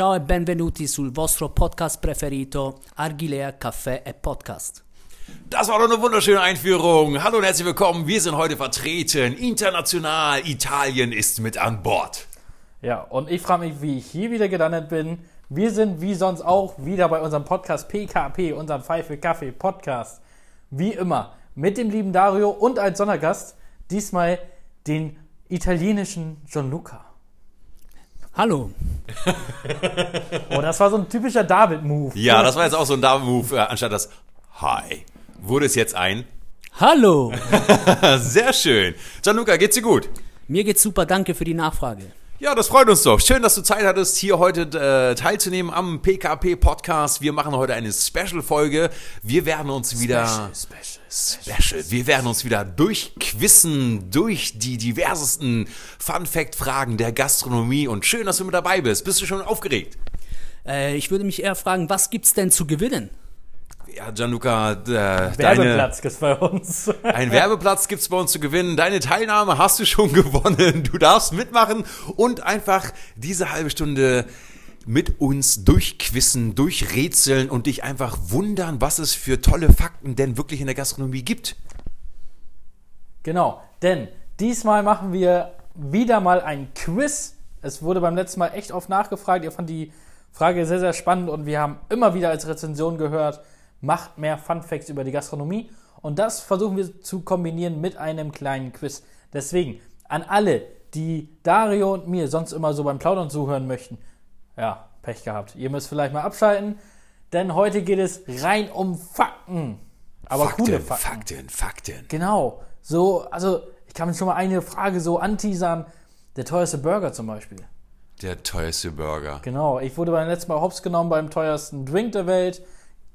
Ciao e benvenuti sul vostro podcast preferito, Argilea Caffè e Podcast. Das war doch eine wunderschöne Einführung. Hallo und herzlich willkommen. Wir sind heute vertreten. International. Italien ist mit an Bord. Ja, und ich frage mich, wie ich hier wieder gelandet bin. Wir sind wie sonst auch wieder bei unserem Podcast PKP, unserem Pfeife Kaffee Podcast. Wie immer. Mit dem lieben Dario und als Sondergast diesmal den italienischen Gianluca. Hallo. Oh, das war so ein typischer David-Move. Ja, das war jetzt auch so ein Dame-Move. Äh, anstatt das Hi wurde es jetzt ein Hallo. Sehr schön. Gianluca, geht's dir gut? Mir geht's super, danke für die Nachfrage. Ja, das freut uns doch. Schön, dass du Zeit hattest, hier heute äh, teilzunehmen am PKP-Podcast. Wir machen heute eine Special-Folge. Wir werden uns wieder... Special, Special. Wir werden uns wieder durchquissen durch die diversesten Fun-Fact-Fragen der Gastronomie. Und schön, dass du mit dabei bist. Bist du schon aufgeregt? Äh, ich würde mich eher fragen, was gibt's denn zu gewinnen? Ja, Gianluca, äh, Werbeplatz gibt's bei uns. ein Werbeplatz gibt's bei uns zu gewinnen. Deine Teilnahme hast du schon gewonnen. Du darfst mitmachen und einfach diese halbe Stunde mit uns durchquissen, durchrätseln und dich einfach wundern, was es für tolle Fakten denn wirklich in der Gastronomie gibt. Genau, denn diesmal machen wir wieder mal ein Quiz. Es wurde beim letzten Mal echt oft nachgefragt. Ihr fand die Frage sehr, sehr spannend und wir haben immer wieder als Rezension gehört, macht mehr Fun Facts über die Gastronomie. Und das versuchen wir zu kombinieren mit einem kleinen Quiz. Deswegen an alle, die Dario und mir sonst immer so beim Plaudern zuhören möchten, ja, Pech gehabt. Ihr müsst vielleicht mal abschalten, denn heute geht es rein um Fakten. Aber Fakten, coole Fakten. Fakten, Fakten. Genau. So, also ich kann mir schon mal eine Frage so anteasern. Der teuerste Burger zum Beispiel. Der teuerste Burger. Genau. Ich wurde beim letzten Mal hops genommen beim teuersten Drink der Welt.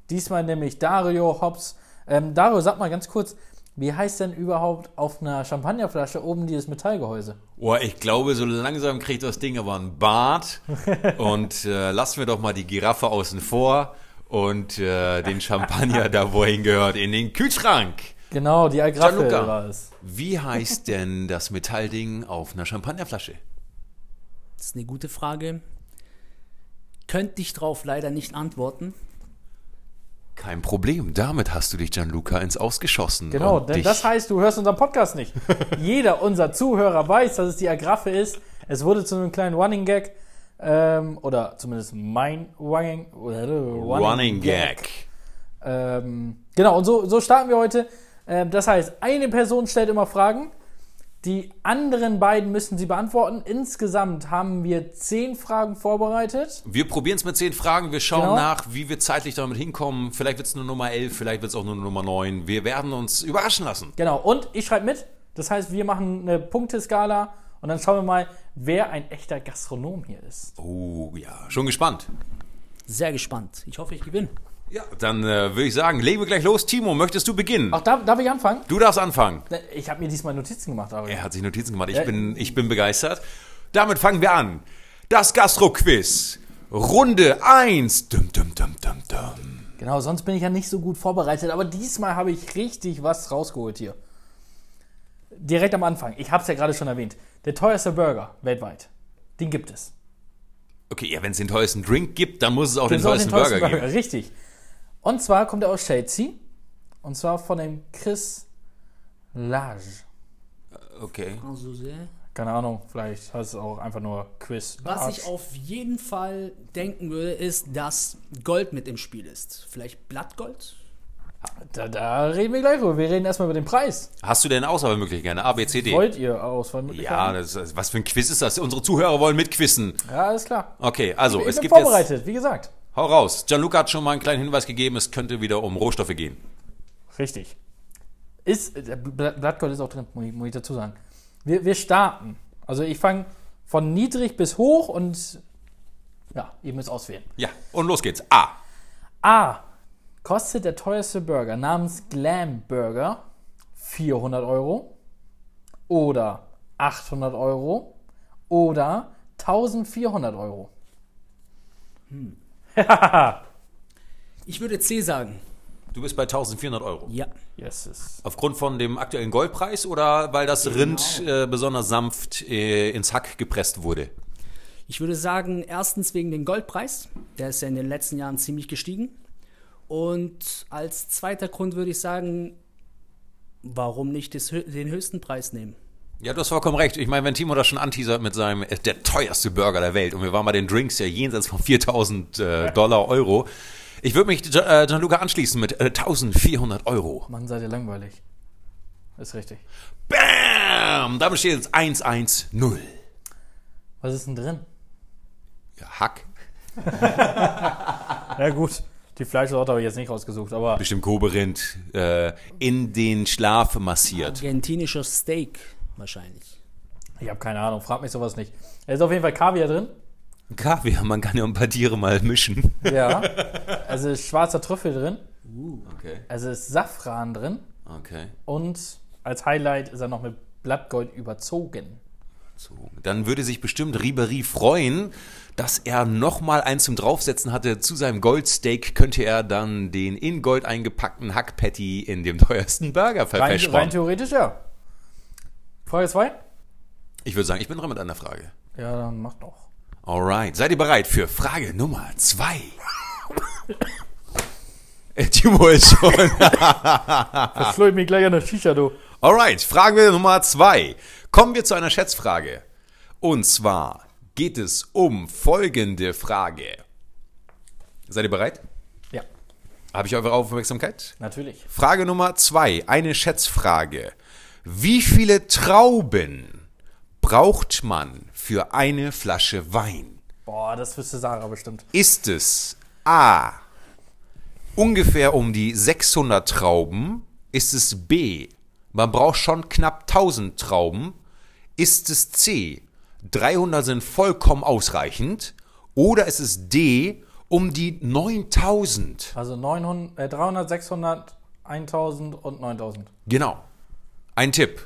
Diesmal nämlich Dario Hops. Ähm, Dario, sag mal ganz kurz, wie heißt denn überhaupt auf einer Champagnerflasche oben dieses Metallgehäuse? Oh, ich glaube, so langsam kriegt das Ding aber ein Bart. und äh, lassen wir doch mal die Giraffe außen vor und äh, den Champagner da, wohin gehört, in den Kühlschrank. Genau, die Agraffe war es. Wie heißt denn das Metallding auf einer Champagnerflasche? Das ist eine gute Frage. Könnte ich drauf leider nicht antworten. Kein Problem, damit hast du dich, Gianluca, ins Ausgeschossen. Genau, denn dich, das heißt, du hörst unseren Podcast nicht. Jeder unserer Zuhörer weiß, dass es die Agraffe ist. Es wurde zu einem kleinen Running Gag. Ähm, oder zumindest mein Running, Running Gag. Ähm, genau, und so, so starten wir heute. Ähm, das heißt, eine Person stellt immer Fragen. Die anderen beiden müssen sie beantworten. Insgesamt haben wir zehn Fragen vorbereitet. Wir probieren es mit zehn Fragen. Wir schauen Genau. nach, wie wir zeitlich damit hinkommen. Vielleicht wird es nur Nummer 11, vielleicht wird es auch nur Nummer 9. Wir werden uns überraschen lassen. Genau, und ich schreibe mit. Das heißt, wir machen eine Punkteskala und dann schauen wir mal, wer ein echter Gastronom hier ist. Oh ja, schon gespannt. Sehr gespannt. Ich hoffe, ich gewinne. Ja, dann äh, würde ich sagen, legen wir gleich los. Timo, möchtest du beginnen? Auch darf, darf ich anfangen? Du darfst anfangen. Ich habe mir diesmal Notizen gemacht, aber Er hat sich Notizen gemacht. Ich, Ja. bin, ich bin begeistert. Damit fangen wir an. Das Gastro-Quiz. Runde 1. Dum, dum, dum, dum, dum. Genau, sonst bin ich ja nicht so gut vorbereitet, aber diesmal habe ich richtig was rausgeholt hier. Direkt am Anfang, ich habe es ja gerade schon erwähnt, der teuerste Burger weltweit, den gibt es. Okay, ja, wenn es den teuersten Drink gibt, dann muss es auch den es auch teuersten, Burger, geben. Richtig. Und zwar kommt er aus Chelsea und zwar von dem Chris Lage. Okay. Keine Ahnung, vielleicht heißt es auch einfach nur Chris Was ich auf jeden Fall denken würde, ist, dass Gold mit im Spiel ist. Vielleicht Blattgold? da, da reden wir gleich drüber. Wir reden erstmal über den Preis. Hast du denn Auswahlmöglichkeiten? A, B, C, D? Wollt ihr Ja, Auswahlmöglichkeiten? das ist, was für ein Quiz ist das? Unsere Zuhörer wollen mitquissen. Ja, alles klar. Okay, also Ich es bin gibt jetzt... vorbereitet, wie gesagt. Hau raus. Gianluca hat schon mal einen kleinen Hinweis gegeben, es könnte wieder um Rohstoffe gehen. Richtig. Ist, äh, Bla- Blattgold ist auch drin, muss ich, muss ich dazu sagen. Wir, wir starten. Also ich fange von niedrig bis hoch und ja, ihr müsst auswählen. Ja, und los geht's. A. A. Kostet der teuerste Burger namens Glam Burger 400 Euro oder 800 Euro oder 1400 Euro? Ich würde C sagen. Du bist bei 1400 Euro. Ja. Yes, is. Aufgrund von dem aktuellen Goldpreis oder weil das Rind äh, besonders sanft äh, ins Hack gepresst wurde? Ich würde sagen, erstens wegen dem Goldpreis. Der ist ja in den letzten Jahren ziemlich gestiegen. Und als zweiter Grund würde ich sagen, warum nicht den höchsten Preis nehmen? Ja, du hast vollkommen recht. Ich meine, wenn Timo das schon anteasert mit seinem, äh, der teuerste Burger der Welt und wir waren bei den Drinks ja jenseits von 4000 äh, Dollar, Euro. Ich würde mich äh, Gianluca anschließen mit äh, 1400 Euro. Mann, seid ihr langweilig. Ist richtig. Bam! Damit steht jetzt 1-1-0. Was ist denn drin? Ja, Hack. Ja, gut. Die Fleischsorte habe ich jetzt nicht rausgesucht, aber Bestimmt Koberind äh, in den Schlaf massiert. Argentinischer Steak wahrscheinlich. ich habe keine Ahnung. Frag mich sowas nicht. Da ist auf jeden Fall Kaviar drin. Kaviar, man kann ja ein paar Tiere mal mischen. Ja. Also ist schwarzer Trüffel drin. Okay, Also ist Safran drin. okay. Und als Highlight ist er noch mit Blattgold überzogen. So. Dann würde sich bestimmt Ribery freuen, dass er nochmal eins zum Draufsetzen hatte. Zu seinem Goldsteak könnte er dann den in Gold eingepackten Hackpatty in dem teuersten Burger Rein, verfälschen. rein theoretisch ja. Frage 2? Ich würde sagen, ich bin dran mit einer Frage. Ja, dann mach doch. Alright, seid ihr bereit für Frage Nummer zwei? Äh, Timo ist schon. Verschleu ich mich gleich an der Shisha, du. Alright, Frage Nummer zwei. Kommen wir zu einer Schätzfrage. Und zwar geht es um folgende Frage. Seid ihr bereit? Ja, Habe ich eure Aufmerksamkeit? natürlich. Frage Nummer zwei, eine Schätzfrage. Wie viele Trauben braucht man für eine Flasche Wein? Boah, das wüsste Sarah bestimmt. Ist es A. ungefähr um die 600 Trauben? Ist es B. Man braucht schon knapp 1000 Trauben? Ist es C. 300 sind vollkommen ausreichend? Oder ist es D. um die 9000? Also 900, äh, 300, 600, 1000 und 9000. Genau. Ein Tipp.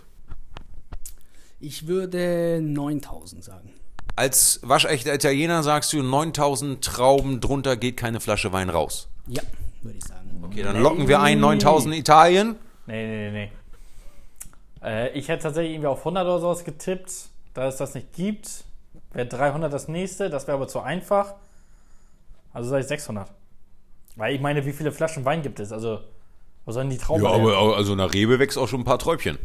Ich würde 9000 sagen. Als waschechter Italiener sagst du 9000 Trauben, drunter geht keine Flasche Wein raus. Ja, würde ich sagen. Okay, dann locken wir ein 9000 Italien. Nee, nee, nee, nee. Äh, ich hätte tatsächlich irgendwie auf 100 oder sowas getippt. Da es das nicht gibt, wäre 300 das nächste. Das wäre aber zu einfach. Also sage ich 600. Weil ich meine, wie viele Flaschen Wein gibt es? Also, wo sollen die Trauben Ja, her? aber also nach Rebe wächst auch schon ein paar Träubchen.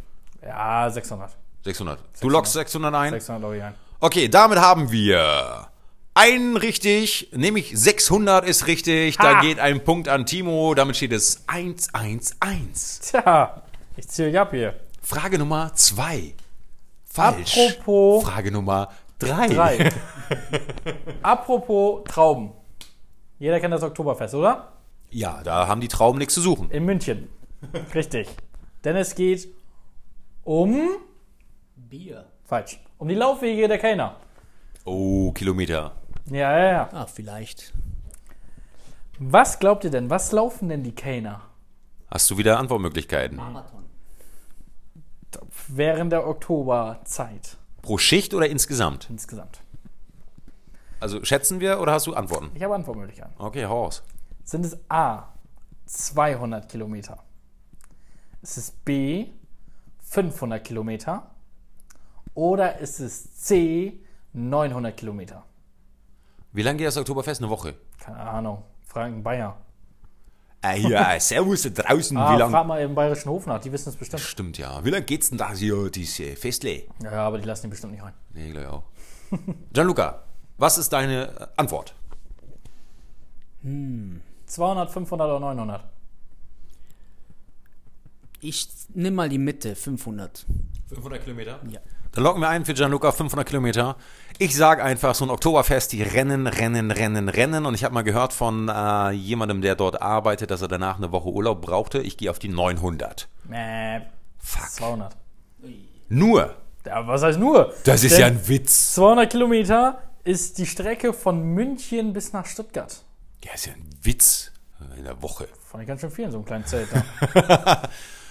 Ja, 600. 600. Du lockst 600 ein? 600 logge ich ein. Okay, damit haben wir einen richtig, nämlich 600 ist richtig. Da Ha! geht ein Punkt an Timo. Damit steht es 111. Tja, ich zähle ab hier. Frage Nummer 2. Falsch. Apropos Frage Nummer 3. drei. Apropos Trauben. Jeder kennt das Oktoberfest, oder? Ja, da haben die Trauben nichts zu suchen. In München. Richtig. Denn es geht um. Bier. Falsch. Um die Laufwege der Kellner. Oh, Kilometer. Ja, ja, ja. Ah, vielleicht. Was glaubt ihr denn? Was laufen denn die Kellner Hast du wieder Antwortmöglichkeiten? Marathon. während der Oktoberzeit Pro Schicht oder insgesamt? insgesamt? Also schätzen wir oder hast du Antworten? Ich habe Antwortmöglichkeiten. Okay, hau raus. Sind es A 200 Kilometer? Ist es B 500 Kilometer? Oder ist es C 900 Kilometer? Wie lange geht das Oktoberfest? Eine Woche. Keine Ahnung. Fragen Bayer. Ah, ja, servus da draußen. Ah, Wie lange? frag mal im Bayerischen Hof nach, die wissen es bestimmt. Stimmt, ja. Wie lange geht's denn da hier, diese Festle? Ja, aber die lassen ihn bestimmt nicht rein. Nee, glaube ich auch. Gianluca, was ist deine Antwort? 200, 500 oder 900? Ich nimm mal die Mitte, 500. 500 Kilometer? Ja. Dann locken wir ein für Gianluca 500 Kilometer. Ich sag einfach, so ein Oktoberfest, die rennen, rennen, rennen, rennen. Und ich habe mal gehört von äh, jemandem, der dort arbeitet, dass er danach eine Woche Urlaub brauchte. Ich gehe auf die 900. Äh, Fuck. 200. Nur. Ja, was heißt nur? Das ist Denn ja ein Witz. 200 Kilometer ist die Strecke von München bis nach Stuttgart. Ja, ist ja ein Witz. In der Woche. Fand ich ganz schön viel in so einem kleinen Zelt. Da.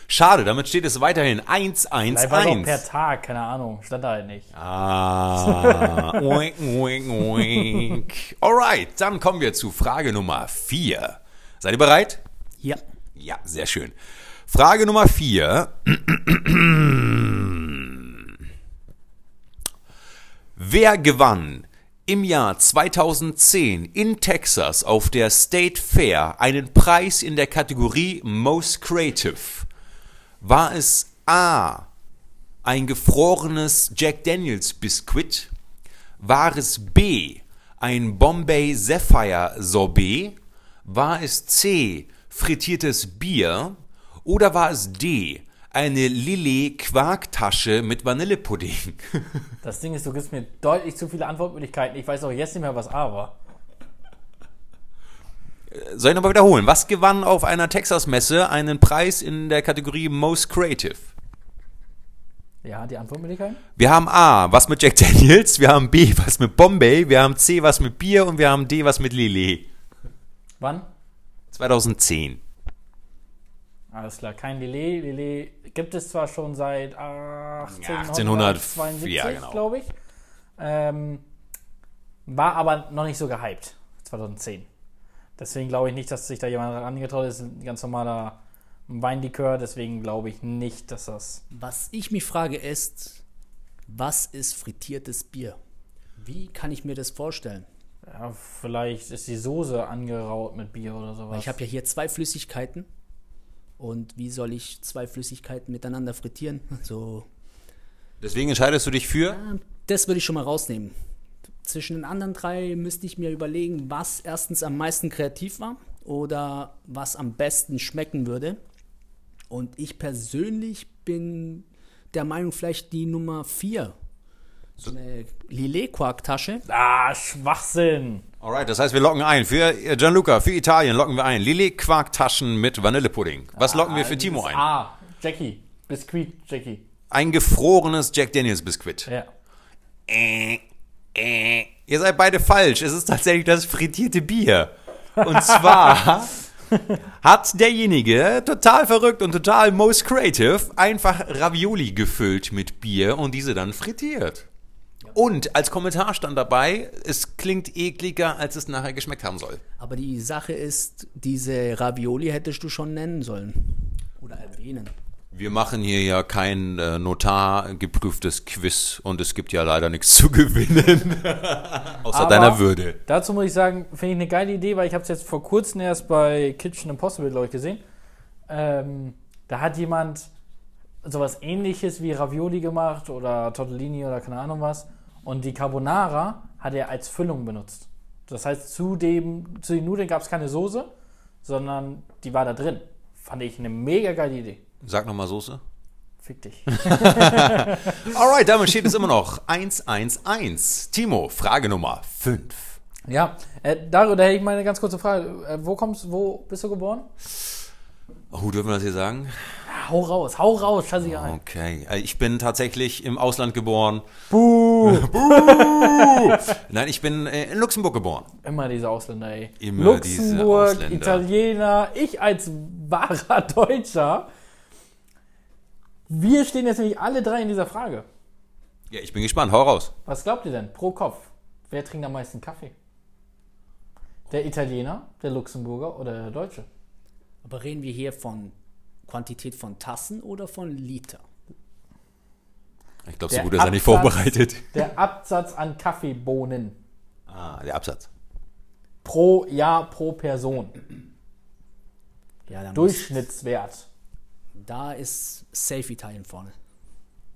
Schade, damit steht es weiterhin 1, 1, Vielleicht war es auch 1. per Tag, keine Ahnung. Stand da halt nicht. Ah, oink, oink, oink. Alright, dann kommen wir zu Frage Nummer 4. Seid ihr bereit? Ja. Ja, sehr schön. Frage Nummer 4. Wer gewann im Jahr 2010 in Texas auf der State Fair einen Preis in der Kategorie Most Creative? War es A. ein gefrorenes Jack Daniels Biskuit? War es B. ein Bombay Sapphire Sorbet? War es C. frittiertes Bier? Oder war es D. eine Lillet Quarktasche mit Vanillepudding? Das Ding ist, du gibst mir deutlich zu viele Antwortmöglichkeiten. Ich weiß auch jetzt nicht mehr, was A war. Soll ich nochmal wiederholen? Was gewann auf einer Texas-Messe einen Preis in der Kategorie Most Creative? Ja, die Antwortmöglichkeiten? Wir haben A, was mit Jack Daniels, wir haben B, was mit Bombay, wir haben C, was mit Bier und wir haben D, was mit Lillet. Wann? 2010. Alles klar, kein Lillet. Lillet gibt es zwar schon seit 1872, 1800, ja, genau. glaube ich. Ähm, war aber noch nicht so gehypt, 2010. Deswegen glaube ich nicht, dass sich da jemand angetraut ist. Ein ganz normaler Weinlikör, deswegen glaube ich nicht, dass das. Was ich mich frage ist, was ist frittiertes Bier? Wie kann ich mir das vorstellen? Ja, vielleicht ist die Soße angeraut mit Bier oder sowas. Weil ich habe ja hier zwei Flüssigkeiten. Und wie soll ich zwei Flüssigkeiten miteinander frittieren? So, Deswegen entscheidest du dich für? das würde ich schon mal rausnehmen. Zwischen den anderen drei müsste ich mir überlegen, was erstens am meisten kreativ war oder was am besten schmecken würde. Und ich persönlich bin der Meinung, vielleicht die Nummer vier. So eine Lillet-Quarktasche. ah, Schwachsinn! Alright, das heißt, wir locken ein. Für äh, Gianluca, für Italien locken wir ein. Lillet Quarktaschen mit Vanillepudding. Was locken wir für Timo ein? Ah, Jackie. Biskuit, Jackie. Ein gefrorenes Jack Daniels Biskuit. Ja. Äh, äh. Ihr seid beide falsch. Es ist tatsächlich das frittierte Bier. Und zwar hat derjenige, total verrückt und total most creative, einfach Ravioli gefüllt mit Bier und diese dann frittiert. Und als Kommentar stand dabei, es klingt ekliger, als es nachher geschmeckt haben soll. Aber die Sache ist, diese Ravioli hättest du schon nennen sollen. Oder erwähnen. Wir machen hier ja kein äh, notargeprüftes Quiz und es gibt ja leider nichts zu gewinnen. Außer Aber deiner Würde. Dazu muss ich sagen, finde ich eine geile Idee, weil ich habe es jetzt vor kurzem erst bei Kitchen Impossible, glaube ich, gesehen. Ähm, da hat jemand sowas ähnliches wie Ravioli gemacht oder Tortellini oder keine Ahnung was. Und die Carbonara hat er als Füllung benutzt. Das heißt, zu, dem, zu den Nudeln gab es keine Soße, sondern die war da drin. Fand ich eine mega geile Idee. Sag nochmal Soße. Fick dich. Alright, damit steht es immer noch 1-1-1. Timo, Frage Nummer 5. ja, äh, Dario, da hätte ich mal eine ganz kurze Frage. Äh, wo kommst wo bist du geboren? Oh, dürfen wir das hier sagen? Ja, hau raus, hau raus, scheißegal. Okay, äh, ich bin tatsächlich im Ausland geboren. Buh. Nein, ich bin äh, in Luxemburg geboren. Immer diese Ausländer, ey. Immer diese Luxemburg, Ausländer. Italiener, ich als wahrer Deutscher. Wir stehen jetzt nämlich alle drei in dieser Frage. Ja, ich bin gespannt, hau raus. Was glaubt ihr denn pro Kopf? Wer trinkt am meisten Kaffee? Der Italiener, der Luxemburger oder der Deutsche? Aber reden wir hier von Quantität von Tassen oder von Liter? Ich glaube, so gut ist er nicht Absatz- vorbereitet. Der Absatz an Kaffeebohnen Ah, der Absatz. pro Jahr pro Person. Ja, Durchschnittswert. da ist Safe Italien vorne.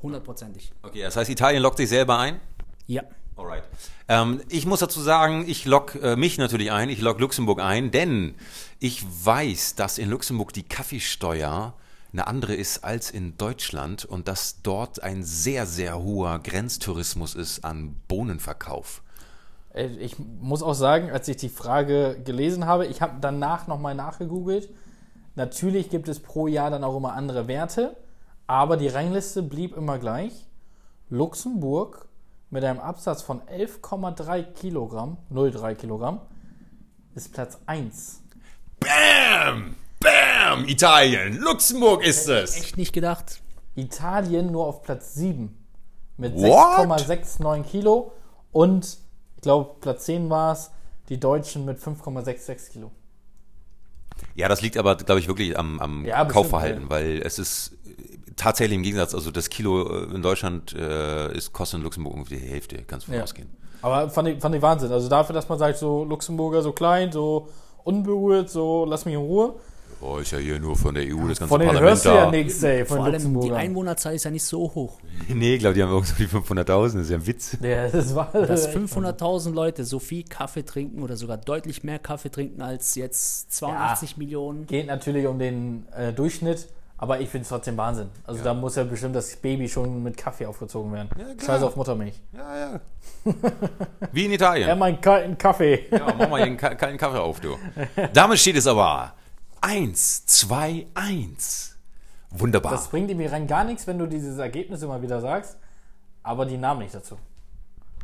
Hundertprozentig. Okay, das heißt, Italien lockt sich selber ein? Ja. Alright. Ähm, ich muss dazu sagen, ich lock äh, mich natürlich ein, ich lock Luxemburg ein, denn ich weiß, dass in Luxemburg die Kaffeesteuer eine andere ist als in Deutschland und dass dort ein sehr, sehr hoher Grenztourismus ist an Bohnenverkauf. Äh, Ich muss auch sagen, als ich die Frage gelesen habe, ich habe danach nochmal nachgegoogelt. Natürlich gibt es pro Jahr dann auch immer andere Werte, aber die Rangliste blieb immer gleich. Luxemburg mit einem Absatz von 11,3 Kilogramm, 0,3 Kilogramm, ist Platz 1. Bam! Bam! Italien! Luxemburg ist es! Echt nicht gedacht. Italien nur auf Platz 7 mit What? 6,69 Kilo und ich glaube Platz 10 war es, die Deutschen mit 5,66 Kilo. Ja, das liegt aber, glaube ich, wirklich am, am Ja, Kaufverhalten, weil es ist tatsächlich im Gegensatz, also das Kilo äh, in Deutschland äh, ist, kostet in Luxemburg ungefähr die Hälfte, kannst du Ja. ausgehen. Aber fand ich, fand ich Wahnsinn. Also dafür, dass man sagt, so Luxemburger so klein, so unberührt, so lass mich in Ruhe. Oh, ist ja hier nur von der EU das ganze Von denen Parlament hörst du ja da. nichts, ey, von Vor allem die. Einwohnerzahl ist ja nicht so hoch. Nee, ich glaube, die haben irgendwie 500.000, das ist ja ein Witz. Ja, das war Dass 500.000 Leute so viel Kaffee trinken oder sogar deutlich mehr Kaffee trinken als jetzt 82 Millionen. geht natürlich um den äh, Durchschnitt, aber ich finde es trotzdem Wahnsinn. Also da muss ja bestimmt das Baby schon mit Kaffee aufgezogen werden. Ja, klar. Scheiß auf Muttermilch. Ja, ja. Wie in Italien. Ja, mein kalten Kaffee. Ja, mach mal einen ka- kalten Kaffee auf, du. Damit steht es aber 1, 2, 1. Wunderbar. Das bringt mir rein gar nichts, wenn du dieses Ergebnis immer wieder sagst, aber die Namen nicht dazu.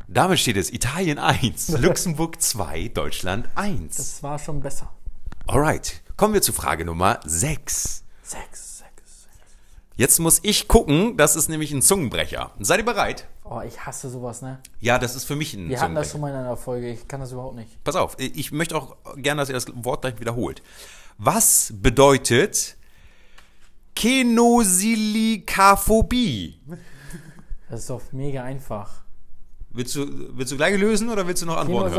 Damit steht es Italien 1, Luxemburg 2, Deutschland 1. Das war schon besser. Alright, kommen wir zu Frage Nummer 6. Sechs, sechs. Jetzt muss ich gucken, das ist nämlich ein Zungenbrecher. Seid ihr bereit? Oh, ich hasse sowas, ne? Ja, das ist für mich ein Wir hatten das schon mal in einer Folge. Ich kann das überhaupt nicht. Pass auf, ich möchte auch gerne, dass ihr das Wort gleich wiederholt. Was bedeutet Kenosilikaphobie? Das ist doch mega einfach. Willst du, willst du gleich lösen oder willst du noch Antworten.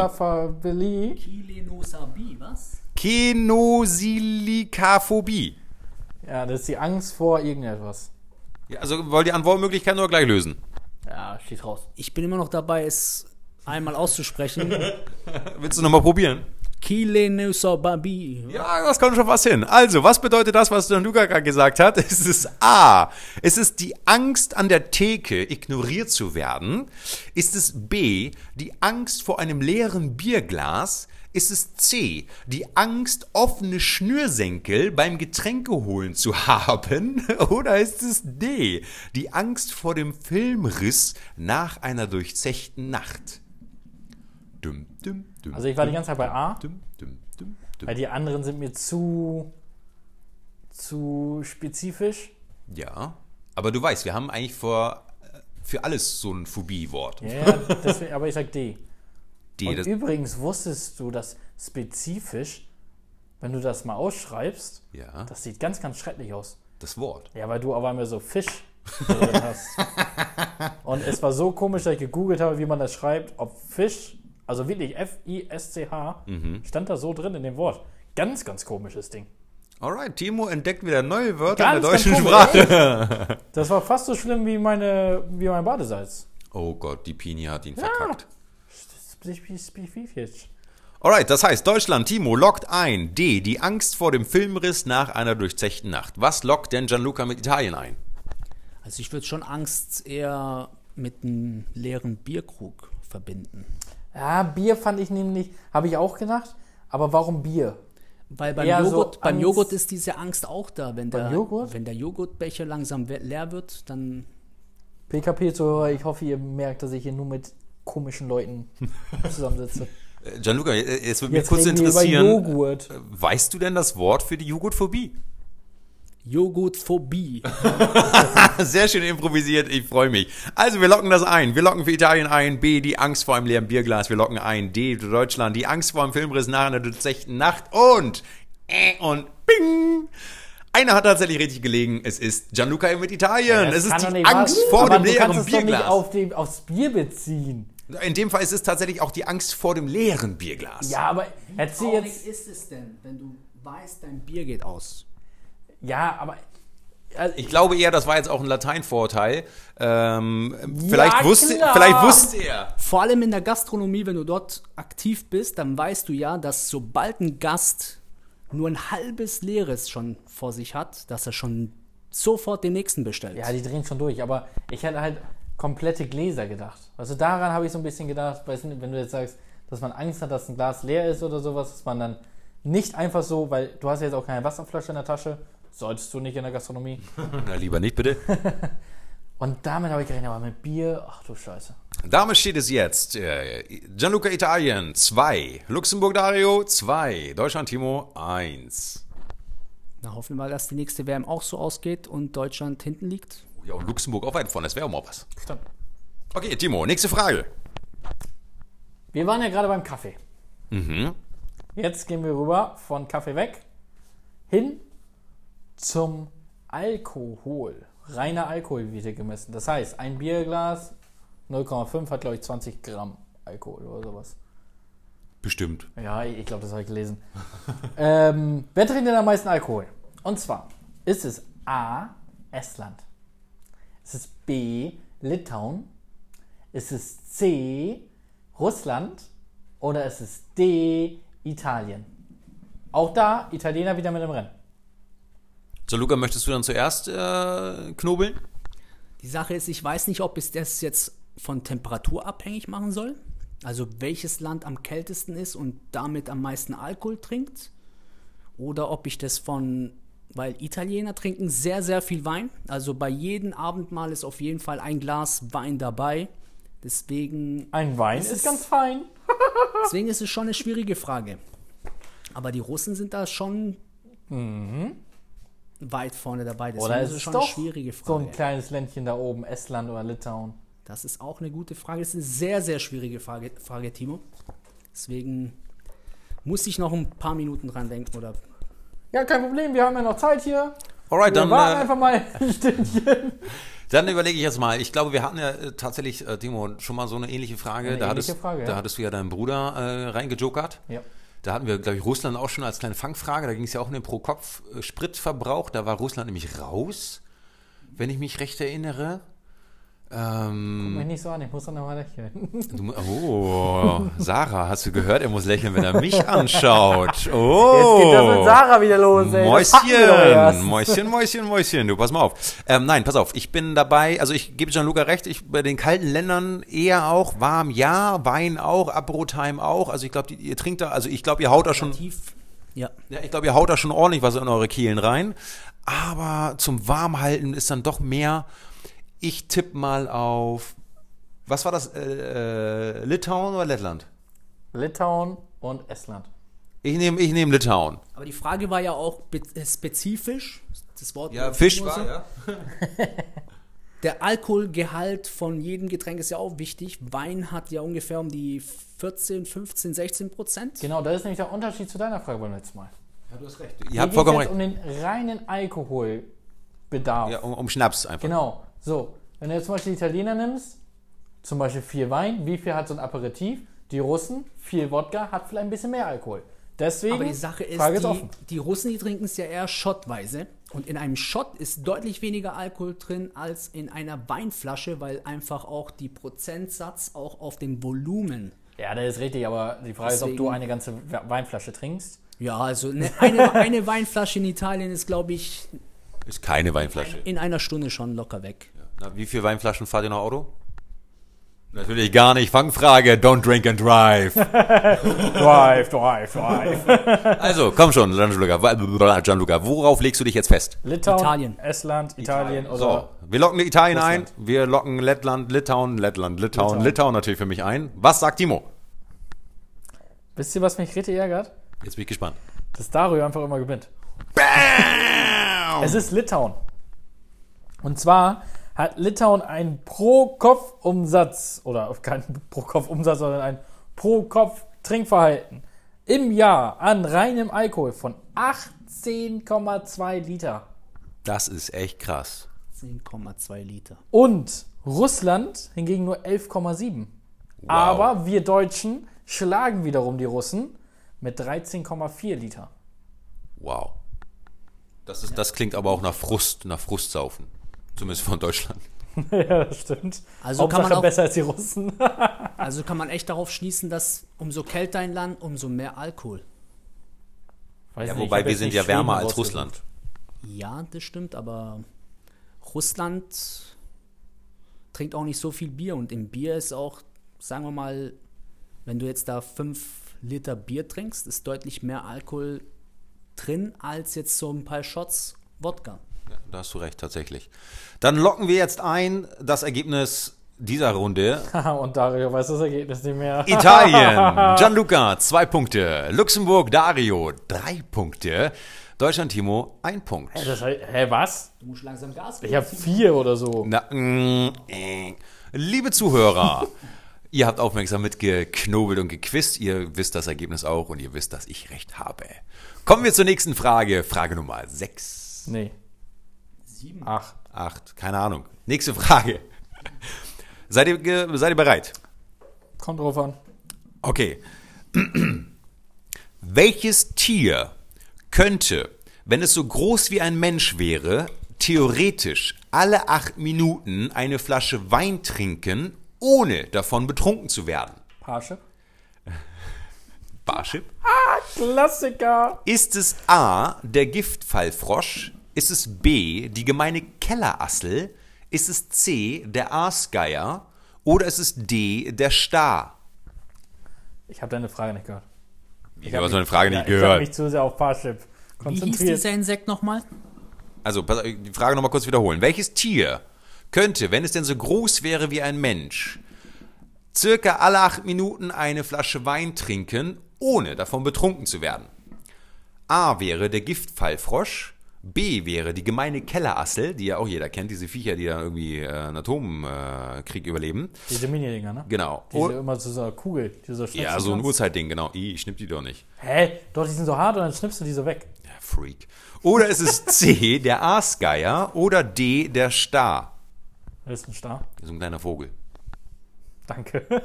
Kilenosabi, was? Kenosilikaphobie. Ja, das ist die Angst vor irgendetwas. Ja, also wollt ihr Antwortmöglichkeiten oder gleich lösen? Ja, steht raus. Ich bin immer noch dabei, es einmal auszusprechen. Willst du nochmal probieren? Kilenosabi. Ja, das kommt schon was hin. Also, was bedeutet das, was Gianluca gerade gesagt hat? Es ist A. Es ist die Angst an der Theke, ignoriert zu werden. Ist es B. Die Angst vor einem leeren Bierglas. Ist es C. Die Angst, offene Schnürsenkel beim Getränkeholen zu haben? Oder ist es D. Die Angst vor dem Filmriss nach einer durchzechten Nacht? Dum, dum, dum, Also ich war die ganze Zeit bei A, weil die anderen sind mir zu zu spezifisch. Ja, aber du weißt, wir haben eigentlich vor, äh, für alles so ein Phobie-Wort. Ja, ja, deswegen, aber ich sag D. Die, Und übrigens wusstest du, dass spezifisch, wenn du das mal ausschreibst, ja, das sieht ganz, ganz schrecklich aus. das Wort. Ja, weil du auf einmal so Fisch drin hast. Und es war so komisch, dass ich gegoogelt habe, wie man das schreibt, ob Fisch, also wirklich F-I-S-C-H, Mhm. stand da so drin in dem Wort. Ganz, ganz komisches Ding. Alright, Timo entdeckt wieder neue Wörter in Ganz, der ganz deutschen komisch, Sprache. Das war fast so schlimm wie meine, wie mein Badesalz. Oh Gott, die Pini hat ihn verkackt. Spezifisch. Alright, das heißt, Deutschland, Timo lockt ein. D, die Angst vor dem Filmriss nach einer durchzechten Nacht. Was lockt denn Gianluca mit Italien ein? Also ich würde schon Angst eher mit einem leeren Bierkrug verbinden. Ja, Bier fand ich nämlich, habe ich auch gedacht, aber warum Bier? Weil beim Eher so Joghurt, beim Joghurt ist diese Angst auch da. Wenn der, Joghurt? wenn der Joghurtbecher langsam leer wird, dann PKP-Zuhörer, ich hoffe, ihr merkt, dass ich hier nur mit komischen Leuten zusammensitze. Äh, Gianluca, äh, es würde mich Jetzt kurz interessieren. Joghurt. Weißt du denn das Wort für die Joghurtphobie? Joghurtphobie. Sehr schön improvisiert, ich freue mich. Also, wir locken das ein. Wir locken für Italien ein. B, die Angst vor einem leeren Bierglas. Wir locken ein. D, Deutschland, die Angst vor einem Filmriss nach einer durchzechten Nacht. Und, äh, und, bing. Einer hat tatsächlich richtig gelegen. Es ist Gianluca mit Italien. Das es ist die Angst wahr- vor aber dem du leeren kannst es doch nicht Bierglas. auf dem, aufs Bier beziehen. In dem Fall ist es tatsächlich auch die Angst vor dem leeren Bierglas. Ja, aber erzähl jetzt. ist es denn, wenn du weißt, dein Bier geht aus? Ja, aber. Also, Ich glaube eher, das war jetzt auch ein Lateinvorteil. Ähm, vielleicht, wusste, klar. vielleicht wusste er. Vor allem in der Gastronomie, wenn du dort aktiv bist, dann weißt du ja, dass sobald ein Gast nur ein halbes Leeres schon vor sich hat, dass er schon sofort den nächsten bestellt. ja, die drehen schon durch, aber ich hätte halt komplette Gläser gedacht. Also daran habe ich so ein bisschen gedacht, weißt du, wenn du jetzt sagst, dass man Angst hat, dass ein Glas leer ist oder sowas, dass man dann nicht einfach so, weil du hast ja jetzt auch keine Wasserflasche in der Tasche, solltest du nicht in der Gastronomie. Na, lieber nicht, bitte. Und damit habe ich gerechnet, aber mit Bier, ach du Scheiße. Damit steht es jetzt. Äh, Gianluca Italien 2, Luxemburg Dario 2, Deutschland Timo 1. Na, hoffen wir mal, dass die nächste WM auch so ausgeht und Deutschland hinten liegt. Ja, und Luxemburg auch weit vorne, das wäre auch mal was. Stimmt. Okay, Timo, nächste Frage. Wir waren ja gerade beim Kaffee. Mhm. Jetzt gehen wir rüber von Kaffee weg hin zum Alkohol. reiner Alkohol wird hier gemessen. Das heißt, ein Bierglas 0,5 hat, glaube ich, 20 Gramm Alkohol oder sowas. Bestimmt. Ja, ich glaube, das habe ich gelesen. ähm, wer trinkt denn am meisten Alkohol? Und zwar ist es A. Estland. Ist es B. Litauen? Ist es C. Russland? Oder ist es D. Italien? Auch da Italiener wieder mit im Rennen. So, Luca, möchtest du dann zuerst äh, knobeln? Die Sache ist, ich weiß nicht, ob es das jetzt von Temperatur abhängig machen soll. Also welches Land am kältesten ist und damit am meisten Alkohol trinkt. Oder ob ich das von, weil Italiener trinken sehr, sehr viel Wein. Also bei jedem Abendmahl ist auf jeden Fall ein Glas Wein dabei. Deswegen, Ein Wein ist, ist- ganz fein. deswegen ist es schon eine schwierige Frage. Aber die Russen sind da schon weit vorne dabei. Deswegen Oder ist es schon doch eine schwierige so Frage. ein kleines Ländchen da oben, Estland oder Litauen? Das ist auch eine gute Frage. Das ist eine sehr, sehr schwierige Frage, Frage Timo. Deswegen muss ich noch ein paar Minuten dran denken. Oder Ja, kein Problem, wir haben ja noch Zeit hier. Alright, Wir dann, warten äh, einfach mal ein Stündchen. dann überlege ich jetzt mal. Ich glaube, wir hatten ja äh, tatsächlich, äh, Timo, schon mal so eine ähnliche Frage. Eine da, ähnliche hattest, Frage, ja. da hattest du ja deinen Bruder äh, reingejokert. Ja. Da hatten wir, glaube ich, Russland auch schon als kleine Fangfrage. Da ging es ja auch um den Pro-Kopf-Spritverbrauch. Da war Russland nämlich raus, wenn ich mich recht erinnere. Ähm, Mich nicht so an, ich muss dann nochmal lächeln. du, oh, Sarah, hast du gehört? Er muss lächeln, wenn er mich anschaut. Oh. Jetzt geht das mit Sarah wieder los, ey. Doch. Mäuschen, Mäuschen, Mäuschen, Mäuschen, du pass mal auf. Ähm, nein, pass auf, ich bin dabei, also ich gebe Gianluca recht, ich bei den kalten Ländern eher auch, warm ja, Wein auch, Abrotime auch, also ich glaube, ihr trinkt da, also ich glaube, ihr haut da schon, tief. Ja. ja, ich glaube, ihr haut da schon ordentlich was in eure Kehlen rein, aber zum Warmhalten ist dann doch mehr, ich tippe mal auf, was war das, äh, äh, Litauen oder Lettland? Litauen und Estland. Ich nehme ich nehm Litauen. Aber die Frage war ja auch äh, spezifisch. Das Wort Fisch Timo so. war, ja. Der Alkoholgehalt von jedem Getränk ist ja auch wichtig. Wein hat ja ungefähr um die 14, 15, 16 Prozent. Genau, das ist nämlich der Unterschied zu deiner Frage beim letzten Mal. Ja, du hast recht. Ihr habt vollkommen jetzt recht. um den reinen Alkoholbedarf. Ja, um, um Schnaps einfach. Genau. So, wenn du jetzt zum Beispiel die Italiener nimmst, zum Beispiel viel Wein, wie viel hat so ein Aperitif? Die Russen, viel Wodka, hat vielleicht ein bisschen mehr Alkohol. Deswegen, Aber die Sache ist, Frage ist die, offen. die Russen, die trinken es ja eher schottweise. Und in einem Shot ist deutlich weniger Alkohol drin als in einer Weinflasche, weil einfach auch die Prozentsatz auch auf dem Volumen. Ja, das ist richtig, aber die Frage ist, ob du Deswegen- eine ganze We- Weinflasche trinkst. Ja, also eine, eine, eine Weinflasche in Italien ist, glaube ich, Ist keine Weinflasche. in einer Stunde schon locker weg. Na, wie viele Weinflaschen fahrt ihr noch Auto? Natürlich gar nicht. Fangfrage. Don't drink and drive. Drive, drive, drive. Also, komm schon, Gianluca. Gianluca, worauf legst du dich jetzt fest? Litauen, Italien. Estland, Italien, oder So, wir locken Italien Russland. ein. Wir locken Lettland, Litauen, Lettland, Litauen, Litauen. Litauen natürlich für mich ein. Was sagt Timo? Wisst ihr, was mich richtig ärgert? Jetzt bin ich gespannt. Dass Dario einfach immer gewinnt. Bam! Es ist Litauen. Und zwar hat Litauen einen Pro-Kopf-Umsatz, oder kein Pro-Kopf-Umsatz, sondern ein Pro-Kopf-Trinkverhalten im Jahr an reinem Alkohol von 18,2 Liter. Das ist echt krass. 10,2 Liter. Und Russland hingegen nur 11,7. Aber wir Deutschen schlagen wiederum die Russen mit 13,4 Liter. Wow. Das, ist, das klingt aber auch nach Frust, nach Frustsaufen. Zumindest von Deutschland. ja, das stimmt. Also kann man auch- besser als die Russen. Also kann man echt darauf schließen, dass umso kälter ein Land, umso mehr Alkohol. Weiß Ja, nicht, ich wobei wir sind ja wärmer Schweden als rausgesucht. Russland. Ja, das stimmt, aber Russland trinkt auch nicht so viel Bier und im Bier ist auch, sagen wir mal, wenn du jetzt da 5 Liter Bier trinkst, ist deutlich mehr Alkohol drin als jetzt so ein paar Shots Wodka. Da hast du recht, tatsächlich. Dann locken wir jetzt ein das Ergebnis dieser Runde. Und Dario weiß das Ergebnis nicht mehr. Italien, Gianluca, zwei Punkte. Luxemburg, Dario, drei Punkte. Deutschland, Timo, ein Punkt. Das heißt, hä, was? Du musst langsam Gas Ich habe vier oder so. Na, mm, äh. Liebe Zuhörer, ihr habt aufmerksam mitgeknobelt und gequizt. Ihr wisst das Ergebnis auch und ihr wisst, dass ich recht habe. Kommen wir zur nächsten Frage. Frage Nummer 6. Nee. Sieben. Acht. acht, keine Ahnung. Nächste Frage. Seid ihr, seid ihr bereit? Kommt drauf an. Okay. Welches Tier könnte, wenn es so groß wie ein Mensch wäre, theoretisch alle acht Minuten eine Flasche Wein trinken, ohne davon betrunken zu werden? Parship. Barship? Klassiker. Ist es A, der Giftfallfrosch? Ist es B, die gemeine Kellerassel? Ist es C, der Aasgeier? Oder ist es D, der Star? Ich habe deine Frage nicht gehört. Ich habe so eine Frage Ja, nicht Ich habe gehört. mich zu sehr auf Parship Wie hieß konzentriert. dieser Insekt nochmal? Also, die Frage nochmal kurz wiederholen. Welches Tier könnte, wenn es denn so groß wäre wie ein Mensch, circa alle acht Minuten eine Flasche Wein trinken, ohne davon betrunken zu werden? A wäre der Giftfallfrosch. B wäre die gemeine Kellerassel, die ja auch jeder kennt, diese Viecher, die dann irgendwie äh, einen Atomkrieg überleben. Diese Mini-Dinger, ne? Genau. Diese Und, immer zu so einer Kugel, die du so ja, so ein kannst. Urzeitding, genau. I, ich schnipp die doch nicht. Hä? Doch, die sind so hart und dann schnippst du die so weg. Ja, Freak. Oder ist es C, der Aasgeier, oder D, der Star. Das ist ein Star. So ein kleiner Vogel. Danke.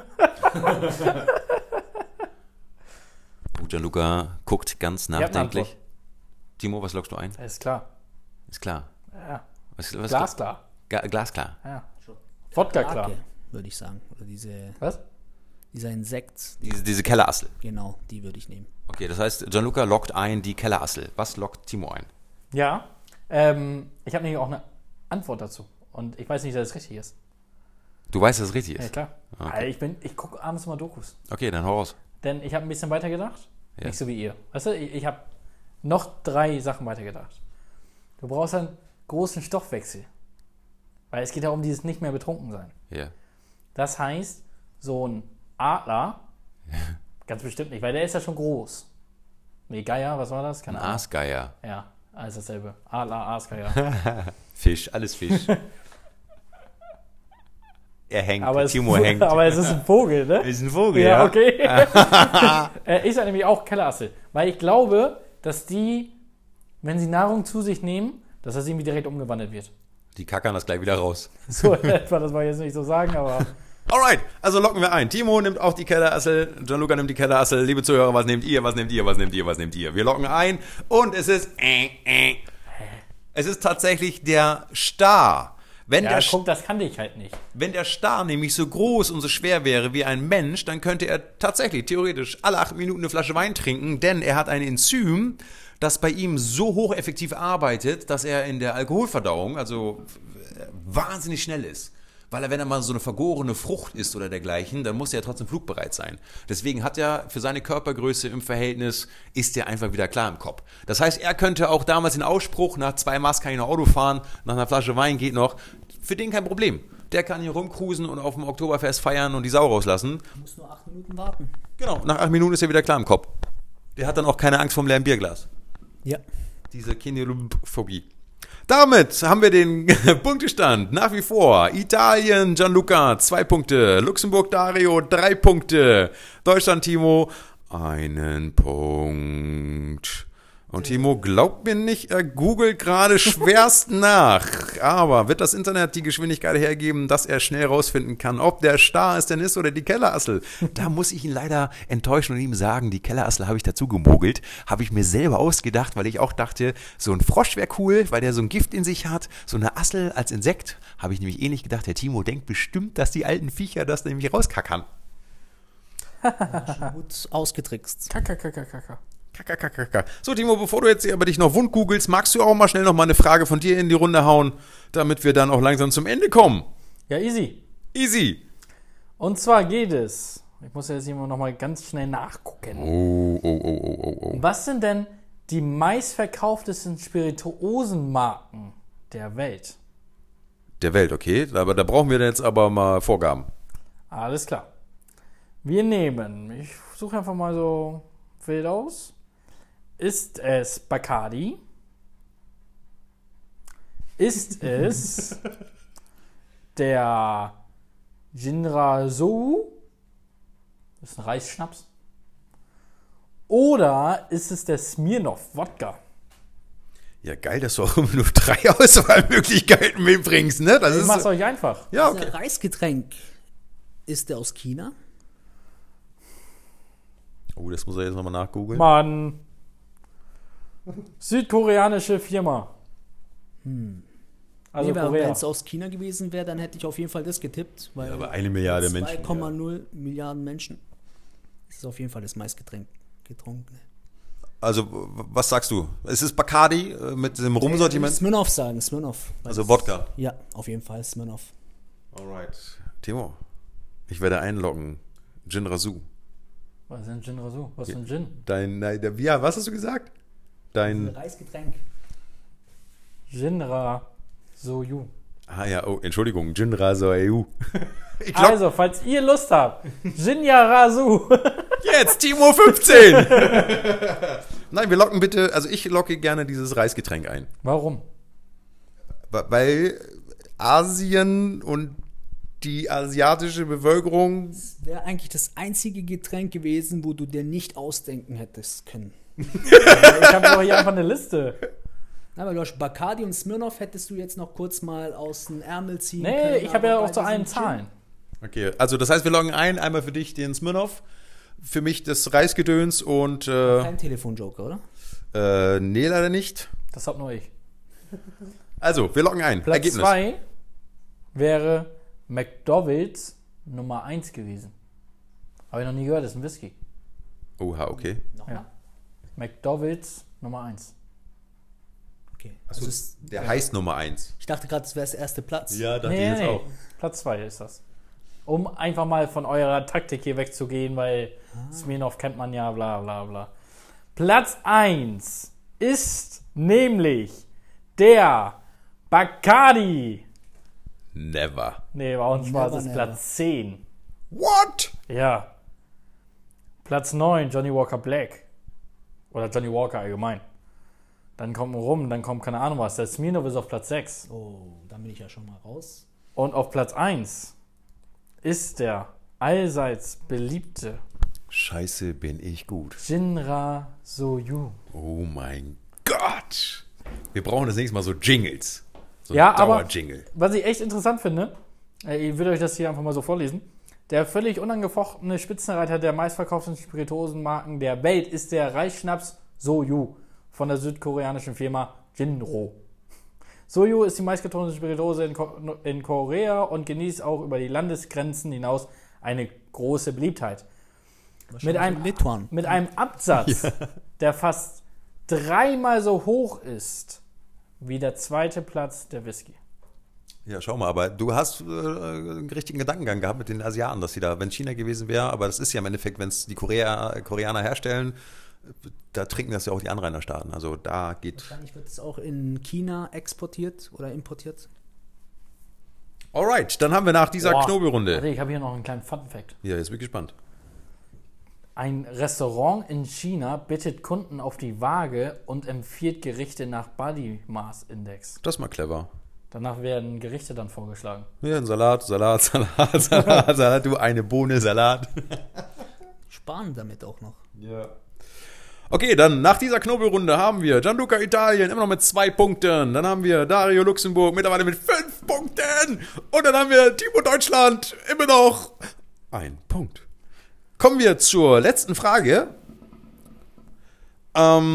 Gut, Gianluca guckt ganz nachdenklich. Timo, was lockst du ein? Ist klar. Ist klar. Ja. Was, was Glasklar. Ga glasklar. Ja. Wodka klar. Würde ich sagen. Oder diese, Was? dieser Insekt, Diese, diese Kellerassel. genau, die würde ich nehmen. Okay, das heißt, Gianluca lockt ein die Kellerassel. Was lockt Timo ein? Ja. Ähm, ich habe nämlich auch eine Antwort dazu. Und ich weiß nicht, dass es richtig ist. Du weißt, dass es richtig Ja, ist. klar. Okay. Alter, ich bin, ich gucke abends mal Dokus. Okay, dann hau raus. Denn ich habe ein bisschen weitergedacht. Ja. Nicht so wie ihr. Weißt du, ich, ich habe noch drei Sachen weitergedacht. Du brauchst einen großen Stoffwechsel. Weil es geht ja um dieses nicht mehr betrunken sein. Ja. Das heißt, so ein Adler, ganz bestimmt nicht, weil der ist ja schon groß. Nee, Geier, was war das? Ein Keine Ahnung. Aasgeier. Ja, alles dasselbe. Adler, Aasgeier. Fisch, alles Fisch. er hängt. Aber es, Timo hängt. aber es ist ein Vogel, ne? ist ein Vogel, Ja, ja? okay. Äh, ich sage nämlich auch Kellerassel. Weil ich glaube, dass die, wenn sie Nahrung zu sich nehmen, dass das irgendwie direkt umgewandelt wird. Die kackern das gleich wieder raus. So etwa, das wollte ich jetzt nicht so sagen, aber Alright, also locken wir ein. Timo nimmt auch die Kellerassel, Gianluca nimmt die Kellerassel. Liebe Zuhörer, was nehmt ihr, was nehmt ihr, was nehmt ihr, was nehmt ihr? Wir locken ein und es ist äh, äh. Es ist tatsächlich der Star. Wenn, ja, der, guck, das kannte ich halt nicht. wenn der Star nämlich so groß und so schwer wäre wie ein Mensch, dann könnte er tatsächlich theoretisch alle acht Minuten eine Flasche Wein trinken, denn er hat ein Enzym, das bei ihm so hocheffektiv arbeitet, dass er in der Alkoholverdauung, also äh, wahnsinnig schnell ist. Weil er, wenn er mal so eine vergorene Frucht isst oder dergleichen, dann muss er ja trotzdem flugbereit sein. Deswegen hat er für seine Körpergröße im Verhältnis, ist er einfach wieder klar im Kopf. Das heißt, er könnte auch damals den Ausspruch, nach zwei Maß kann ich noch Auto fahren, nach einer Flasche Wein geht noch, für den kein Problem. Der kann hier rumcruisen und auf dem Oktoberfest feiern und die Sau rauslassen. Muss nur acht Minuten warten. Genau, nach acht Minuten ist er wieder klar im Kopf. Der hat dann auch keine Angst vom leeren Bierglas. Ja. Diese Kinelophobie. Damit haben wir den Punktestand nach wie vor. Italien, Gianluca, zwei Punkte. Luxemburg, Dario, drei Punkte. Deutschland, Timo, einen Punkt. Und Timo glaubt mir nicht, er googelt gerade schwerst nach. Aber wird das Internet die Geschwindigkeit hergeben, dass er schnell rausfinden kann, ob der Star es denn ist oder die Kellerassel? Da muss ich ihn leider enttäuschen und ihm sagen, die Kellerassel habe ich dazu gemogelt, habe ich mir selber ausgedacht, weil ich auch dachte, so ein Frosch wäre cool, weil der so ein Gift in sich hat. So eine Assel als Insekt habe ich nämlich ähnlich gedacht. Der Timo denkt bestimmt, dass die alten Viecher das nämlich rauskackern. Gut ausgetrickst. Kaka, kaka, kaka. So, Timo, bevor du jetzt aber dich noch wund googelst, magst du auch mal schnell noch mal eine Frage von dir in die Runde hauen, damit wir dann auch langsam zum Ende kommen. Ja, easy. Easy. Und zwar geht es. Ich muss jetzt hier mal noch mal ganz schnell nachgucken. Oh, oh, oh, oh, oh, oh. Was sind denn die meistverkauftesten Spirituosenmarken der Welt? Der Welt, okay. Aber da brauchen wir jetzt aber mal Vorgaben. Alles klar. Wir nehmen, ich suche einfach mal so wild aus. Ist es Bacardi? Ist es der Jinra-So? Das ist ein Reisschnaps. Oder ist es der Smirnoff Wodka? Ja, geil, dass du auch immer nur drei Auswahlmöglichkeiten mitbringst, ne? Das Ich ist, mach's euch einfach. ja, Dieser okay. Reisgetränk, ist der aus China? Oh, das muss er jetzt nochmal nachgoogeln. Mann. Südkoreanische Firma. Also nee, wenn es aus China gewesen wäre, dann hätte ich auf jeden Fall das getippt. Weil Ja, aber eine Milliarde Menschen. 2,0 Milliarden Menschen. Das ist auf jeden Fall das meistgetränk getrunkene. Also, was sagst du? Es ist Bacardi äh, mit dem Rumsortiment? Smirnoff sagen, Smirnoff. Also Wodka. Ja, auf jeden Fall Smirnoff. Alright. Timo, ich werde einloggen. Gin Rasu. Was ist denn Gin Rasu? Was ist denn Gin? Dein, nein, der, ja, was hast du gesagt? Dein, Reisgetränk. Jinra Soju. ah ja, oh, Entschuldigung. Ich log Also, falls ihr Lust habt, Jinja Rasu. jetzt, Timo 15! Nein, wir locken bitte, also ich locke gerne dieses Reisgetränk ein. Warum? Wa- Weil Asien und die asiatische Bevölkerung Wäre eigentlich das einzige Getränk gewesen, wo du dir nicht ausdenken hättest können. Ich habe doch hier einfach eine Liste. Na, weil du hast Bacardi und Smirnoff hättest du jetzt noch kurz mal aus dem Ärmel ziehen können. Nee, ich habe ja auch zu allen Zahlen. Okay, also das heißt, wir loggen ein, einmal für dich den Smirnoff, für mich das Reisgedöns und äh, Kein Telefonjoker, oder? äh, nee, leider nicht. Das hab nur ich. Also, wir loggen ein. Platz Ergebnis. 2 wäre McDowell's Nummer 1 gewesen. Habe ich noch nie gehört, das ist ein Whisky. Oha, okay. Nochmal? Ja. McDowell's Nummer 1. Okay. Also es, Der heißt Nummer 1. ich dachte gerade, das wäre der erste Platz. Ja, dachte Nee, ich jetzt nee, auch. Platz 2 ist das. Um einfach mal von eurer Taktik hier wegzugehen, weil Smirnoff kennt man ja, bla bla bla. Platz 1 ist nämlich der Bacardi. Never. Nee, bei uns war Never, es. Platz 10. What? Ja. Platz 9, Johnny Walker Black. Oder Johnny Walker allgemein. Dann kommt rum, dann kommt keine Ahnung was. Der Smirnoff ist auf Platz 6. Oh, dann bin ich ja schon mal raus. Und auf Platz 1 ist der allseits beliebte Scheiße, bin ich gut. Jinra Soyu. Oh mein Gott. Wir brauchen das nächste Mal so Jingles. So Ja, ein aber- Dauerjingle. Was ich echt interessant finde, äh, ich will euch das hier einfach mal so vorlesen. Der völlig unangefochtene Spitzenreiter der meistverkauften Spirituosenmarken der Welt ist der Reisschnaps Soju von der südkoreanischen Firma Jinro. Soju ist die meistgetrunkene Spirituose in, Ko in Korea und genießt auch über die Landesgrenzen hinaus eine große Beliebtheit. Mit einem, mit einem Absatz, der fast dreimal so hoch ist wie der zweite Platz der Whisky. Ja, schau mal, aber du hast äh, einen richtigen Gedankengang gehabt mit den Asiaten, dass sie da, wenn China gewesen wäre, aber das ist ja im Endeffekt, wenn es die Korea, Koreaner herstellen, da trinken das ja auch die Anrainerstaaten. Also da geht. Wahrscheinlich wird es auch in China exportiert oder importiert. Alright, dann haben wir nach dieser Boah. Knobelrunde. Ich habe hier noch einen kleinen Fun-Fact. Ja, jetzt bin ich gespannt. Ein Restaurant in China bittet Kunden auf die Waage und empfiehlt Gerichte nach Body Mass Index. Das ist mal clever. Danach werden Gerichte dann vorgeschlagen. Ja, ein Salat, Salat, Salat, Salat, Salat, du eine Bohne, Salat. Sparen damit auch noch. Ja. Okay, dann nach dieser Knobelrunde haben wir Gianluca Italien immer noch mit zwei Punkten. Dann haben wir Dario Luxemburg mittlerweile mit fünf Punkten. Und dann haben wir Timo Deutschland immer noch ein Punkt. Kommen wir zur letzten Frage. Ähm,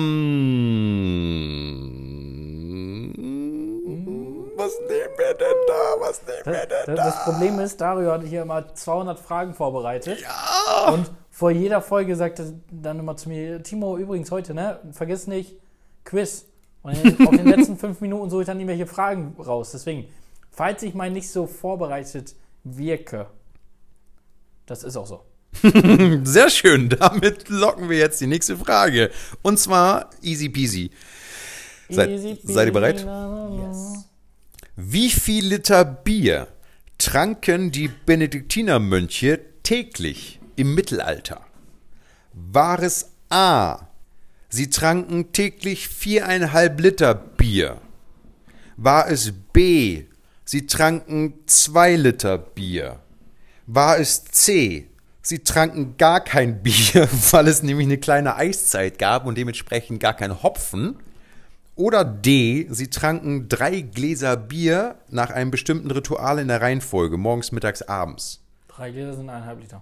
was nehmen wir denn da? Was nehmen wir Das, denn das, da? das Problem ist, Dario hatte hier immer 200 Fragen vorbereitet. Und vor jeder Folge sagte dann immer zu mir, Timo, übrigens heute, ne, vergiss nicht, Quiz. Und in, auf den letzten fünf Minuten suche ich dann irgendwelche Fragen raus. Deswegen, falls ich mal nicht so vorbereitet wirke, das ist auch so. Sehr schön, damit locken wir jetzt die nächste Frage. Und zwar easy peasy. Seid- seid ihr bereit? Yes. Wie viel Liter Bier tranken die Benediktinermönche täglich im Mittelalter? War es A. Sie tranken täglich viereinhalb Liter Bier? War es B. Sie tranken zwei Liter Bier? War es C. Sie tranken gar kein Bier, weil es nämlich eine kleine Eiszeit gab und dementsprechend gar kein Hopfen? Oder D, sie tranken drei Gläser Bier nach einem bestimmten Ritual in der Reihenfolge, morgens, mittags, abends. Drei Gläser sind eineinhalb Liter.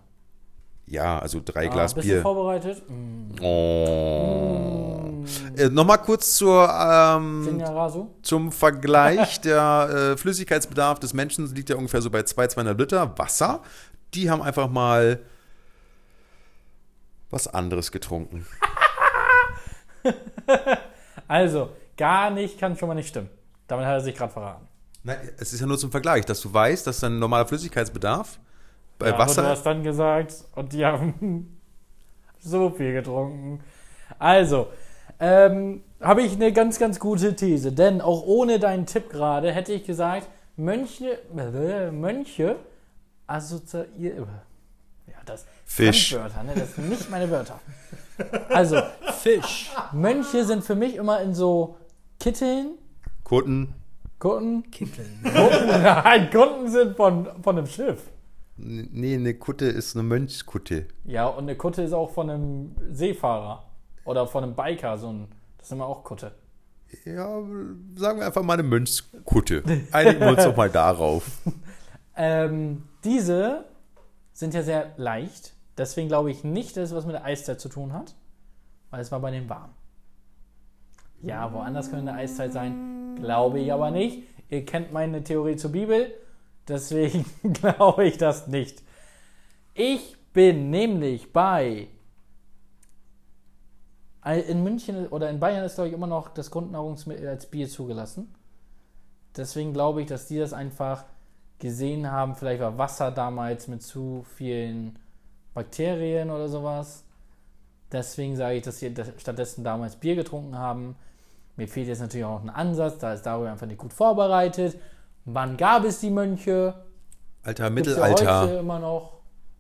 Ja, also drei Ah, Glas bist du Bier. vorbereitet? Mm. Oh. Äh, Nochmal kurz zur, ähm, zum Vergleich. Der äh, Flüssigkeitsbedarf des Menschen liegt ja ungefähr so bei 2, 200 Liter Wasser. Die haben einfach mal was anderes getrunken. Also, gar nicht kann schon mal nicht stimmen. Damit hat er sich gerade verraten. Nein, es ist ja nur zum Vergleich, dass du weißt, dass dein normaler Flüssigkeitsbedarf bei Ja, Aber du Wasser. hast dann gesagt, und die haben so viel getrunken. Also, ähm, habe ich eine ganz, ganz gute These. Denn auch ohne deinen Tipp gerade hätte ich gesagt, Mönche, äh, Mönche assoziieren. Ja, das Fisch. Fremdwörter, ne? Das sind nicht meine Wörter. Also, Fisch. Mönche sind für mich immer in so Kitteln, Kutten. Kutten. Kitteln. Kutten, nein, Kutten sind von, von einem Schiff. Nee, eine Kutte ist eine Mönchskutte. Ja, und eine Kutte ist auch von einem Seefahrer oder von einem Biker, so ein, das ist immer auch Kutte. Ja, sagen wir einfach mal eine Mönchskutte. Einigen wir uns doch mal darauf. Ähm, diese sind ja sehr leicht, deswegen glaube ich nicht, dass es was mit der Eiszeit zu tun hat, weil es war bei denen warm. Ja, woanders könnte eine Eiszeit sein, glaube ich aber nicht. Ihr kennt meine Theorie zur Bibel, deswegen glaube ich das nicht. Ich bin nämlich bei in München oder in Bayern ist, glaube ich, immer noch das Grundnahrungsmittel als Bier zugelassen. Deswegen glaube ich, dass die das einfach gesehen haben. Vielleicht war Wasser damals mit zu vielen Bakterien oder sowas. Deswegen sage ich, dass sie stattdessen damals Bier getrunken haben. Mir fehlt jetzt natürlich auch ein Ansatz, da ist darüber einfach nicht gut vorbereitet. Wann gab es die Mönche? Alter Gibt's ja Mittelalter. heute immer noch.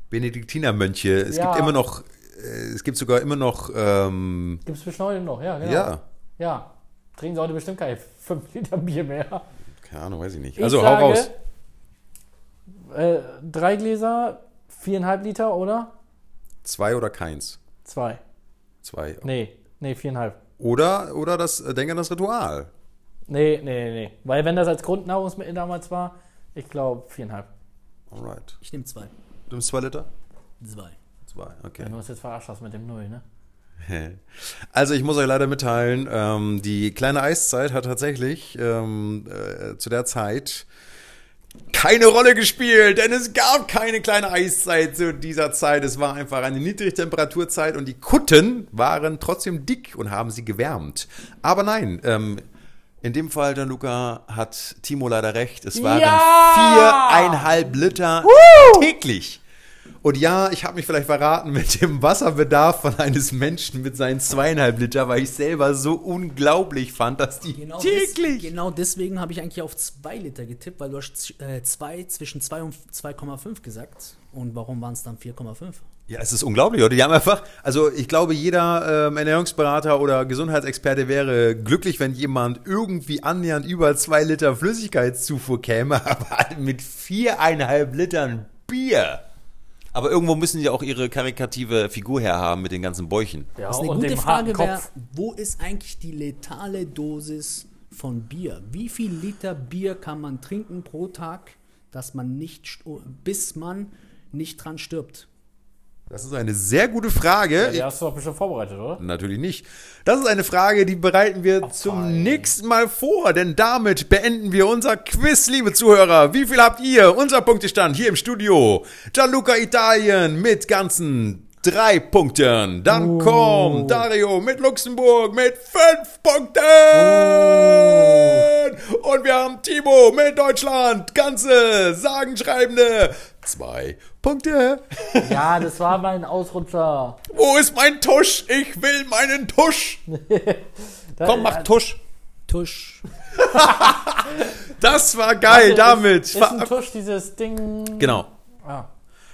Benediktinermönche. Es Ja. gibt immer noch, äh, es gibt sogar immer noch, ähm, Gibt es bestimmt heute noch, ja, genau. ja, Ja. Trinken sie heute bestimmt keine 5 Liter Bier mehr. keine Ahnung, weiß ich nicht. Ich Also hau sage, raus. Äh, drei Gläser, viereinhalb Liter, oder? Zwei oder keins? Zwei. Zwei. Nee, nee, viereinhalb. Oder, oder das, äh, denk an das Ritual. Nee, nee, nee, nee. Weil wenn das als Grundnahrungsmittel damals war, ich glaube viereinhalb. Alright. Ich nehme zwei. Du nimmst zwei Liter? Zwei. Zwei, okay. Ja, du hast jetzt verarscht hast mit dem Null, ne? Also ich muss euch leider mitteilen, ähm, die kleine Eiszeit hat tatsächlich ähm, äh, zu der Zeit keine Rolle gespielt, denn es gab keine kleine Eiszeit zu dieser Zeit. Es war einfach eine Niedrigtemperaturzeit und die Kutten waren trotzdem dick und haben sie gewärmt. Aber nein, ähm, in dem Fall, Gianluca, hat Timo leider recht. Es waren Ja! viereinhalb Liter täglich. Und ja, ich habe mich vielleicht verraten mit dem Wasserbedarf von eines Menschen mit seinen zweieinhalb Liter, weil ich selber so unglaublich fand, dass die Genau, täglich. Des, genau deswegen habe ich eigentlich auf 2 Liter getippt, weil du hast äh, zwei, zwischen 2 und 2,5 gesagt. Und warum waren es dann 4,5? Ja, es ist unglaublich, Leute. Die haben einfach, also ich glaube, jeder ähm, Ernährungsberater oder Gesundheitsexperte wäre glücklich, wenn jemand irgendwie annähernd über zwei Liter Flüssigkeitszufuhr käme, aber mit viereinhalb Litern Bier. Aber irgendwo müssen die auch ihre karikative Figur herhaben mit den ganzen Bäuchen. Ja, Was eine und gute dem Frage wäre, wo ist eigentlich die letale Dosis von Bier? Wie viel Liter Bier kann man trinken pro Tag, dass man nicht, bis man nicht dran stirbt? Das ist eine sehr gute Frage. Die hast du doch bestimmt vorbereitet, oder? Natürlich nicht. Das ist eine Frage, die bereiten wir zum fein. nächsten Mal vor, denn damit beenden wir unser Quiz, liebe Zuhörer. Wie viel habt ihr? Unser Punktestand hier im Studio. Gianluca Italien mit ganzen drei Punkten. Dann kommt Dario mit Luxemburg mit fünf Punkten. Und wir haben Timo mit Deutschland ganze sagenschreibende zwei Punkte. Ja, das war mein Ausrutscher. Wo ist mein Tusch? Ich will meinen Tusch. Komm, mach Tusch. Tusch. Das war geil. Also, damit, Ist, ist ein Tusch dieses Ding. genau. Ah.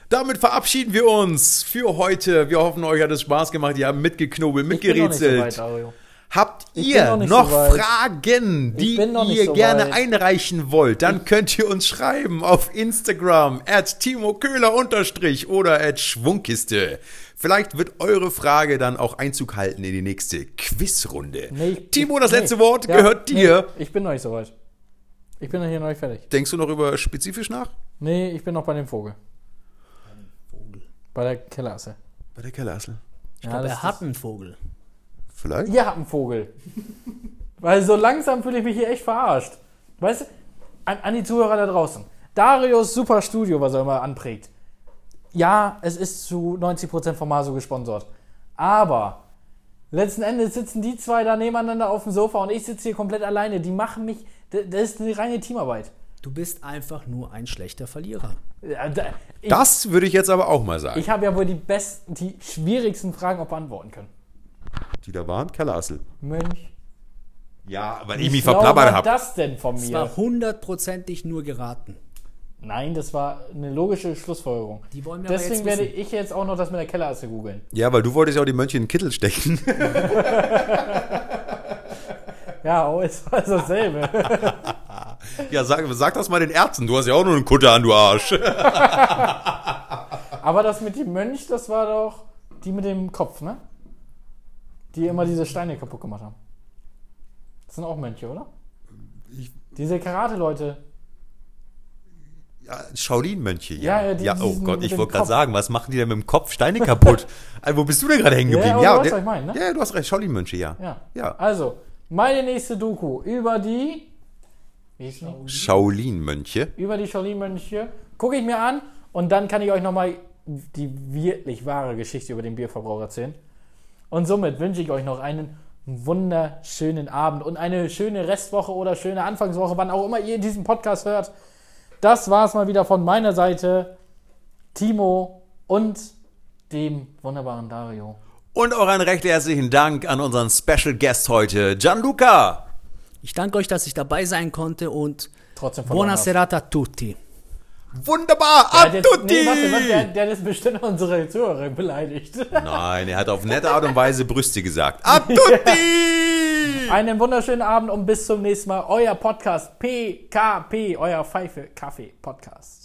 Damit verabschieden wir uns für heute. Wir hoffen, euch hat es Spaß gemacht. Ihr habt mitgeknobelt, Ich bin noch nicht so mitgerätselt. weit, Dario. Habt ihr noch noch so. Fragen, die ihr so gerne weit. einreichen wollt? Dann könnt ihr uns schreiben auf Instagram at Timo Köhler unterstrich oder at Schwungkiste. Vielleicht wird eure Frage dann auch Einzug halten in die nächste Quizrunde. Nee, ich- Timo, das nee. letzte Wort Ja, gehört dir. Nee, ich bin noch nicht so weit. Ich bin noch hier noch nicht fertig. Denkst du noch über spezifisch nach? Nee, ich bin noch bei dem Vogel. Bei der Kellerasse. Bei der Kellerassel. Ich glaube, das er hat einen Vogel. Vielleicht? Ihr habt einen Vogel. Weil so langsam fühle ich mich hier echt verarscht. Weißt du, an, an die Zuhörer da draußen. Darius Super Studio, was er immer anprägt. Ja, es ist zu 90% von Maso gesponsert. Aber letzten Endes sitzen die zwei da nebeneinander auf dem Sofa und ich sitze hier komplett alleine. Die machen mich. Das ist eine reine Teamarbeit. Du bist einfach nur ein schlechter Verlierer. Ja, da- Ich, Das würde ich jetzt aber auch mal sagen. ich habe ja wohl die besten, die schwierigsten Fragen auch beantworten können. Die da waren? Kellerassel. Mönch. Ja, weil ich mich verplappert war habe. das denn von Es mir? war hundertprozentig nur geraten. Nein, das war eine logische Schlussfolgerung. Die wollen wir aber Deswegen jetzt werde ich jetzt auch noch das mit der Kellerasse googeln. Ja, weil du wolltest ja auch die Mönche in den Kittel stecken. Ja, oh, ist alles dasselbe. ja, sag, sag das mal den Ärzten. Du hast ja auch nur einen Kutter an, du Arsch. Aber das mit dem Mönch, das war doch die mit dem Kopf, ne? Die immer diese Steine kaputt gemacht haben. Das sind auch Mönche, oder? Diese Karate-Leute. Ja, Shaolin-Mönche, ja. Ja, ja, die- ja, oh Gott, ich wollte gerade sagen, was machen die denn mit dem Kopf? Steine kaputt. also, wo bist du denn gerade hängen Ja, geblieben? aber du der- ich meine, ne? ja, du hast recht, Shaolin-Mönche, ja. Ja. Ja. Also, meine nächste Doku über die? Shaolin-Mönche. über die Shaolin-Mönche. Gucke ich mir an und dann kann ich euch nochmal die wirklich wahre Geschichte über den Bierverbrauch erzählen. Und somit wünsche ich euch noch einen wunderschönen Abend und eine schöne Restwoche oder schöne Anfangswoche, wann auch immer ihr diesen Podcast hört. Das war es mal wieder von meiner Seite. Timo und dem wunderbaren Dario. Und auch einen recht herzlichen Dank an unseren Special Guest heute, Gianluca. Ich danke euch, dass ich dabei sein konnte und buona serata a tutti. Wunderbar, Der a hat jetzt, tutti! nee, warte, warte, der, der hat jetzt bestimmt unsere Zuhörer beleidigt. Nein, er hat auf nette Art und Weise Brüste gesagt. A tutti! Einen wunderschönen Abend und bis zum nächsten Mal. Euer Podcast PKP, euer Pfeife Kaffee Podcast.